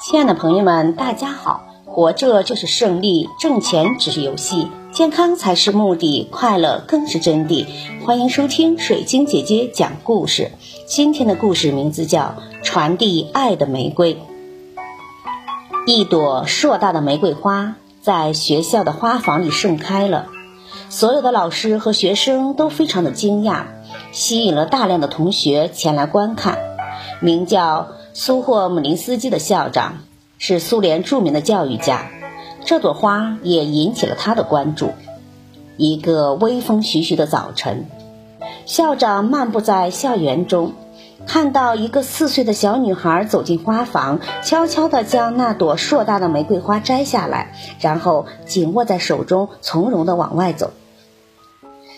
亲爱的朋友们，大家好！活着就是胜利，挣钱只是游戏，健康才是目的，快乐更是真谛。欢迎收听水晶姐姐讲故事。今天的故事名字叫《传递爱的玫瑰》。一朵硕大的玫瑰花在学校的花房里盛开了，所有的老师和学生都非常的惊讶，吸引了大量的同学前来观看。名叫苏霍姆林斯基的校长是苏联著名的教育家，这朵花也引起了他的关注。一个微风徐徐的早晨，校长漫步在校园中，看到一个四岁的小女孩走进花房，悄悄地将那朵硕大的玫瑰花摘下来，然后紧握在手中，从容地往外走。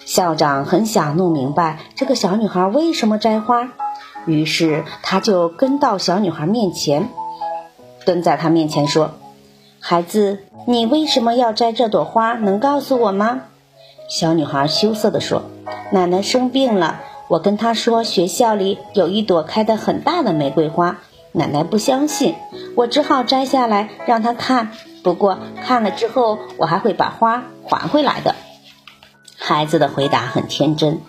校长很想弄明白这个小女孩为什么摘花。于是他就跟到小女孩面前，蹲在她面前说：“孩子，你为什么要摘这朵花？能告诉我吗？”小女孩羞涩地说：“奶奶生病了，我跟她说学校里有一朵开得很大的玫瑰花，奶奶不相信，我只好摘下来让她看。不过看了之后，我还会把花还回来的。”孩子的回答很天真，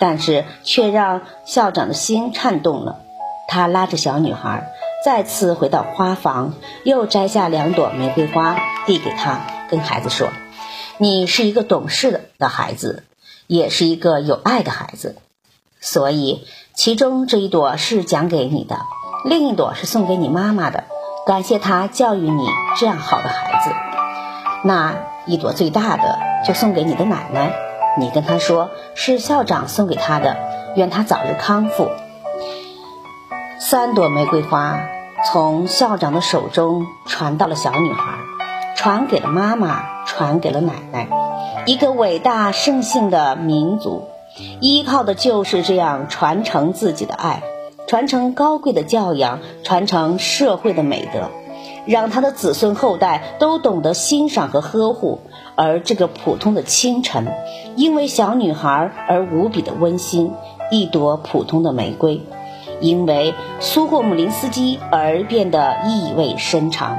但是却让校长的心颤动了。他拉着小女孩再次回到花房，又摘下两朵玫瑰花递给她，跟孩子说：“你是一个懂事的孩子，也是一个有爱的孩子。所以，其中这一朵是奖给你的，另一朵是送给你妈妈的，感谢她教育你这样好的孩子。那一朵最大的就送给你的奶奶。”你跟他说是校长送给他的，愿他早日康复。三朵玫瑰花从校长的手中传到了小女孩，传给了妈妈，传给了奶奶。一个伟大圣性的民族，依靠的就是这样传承自己的爱，传承高贵的教养，传承社会的美德。让他的子孙后代都懂得欣赏和呵护，而这个普通的清晨，因为小女孩而无比的温馨，一朵普通的玫瑰，因为苏霍姆林斯基而变得意味深长。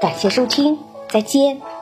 感谢收听，再见。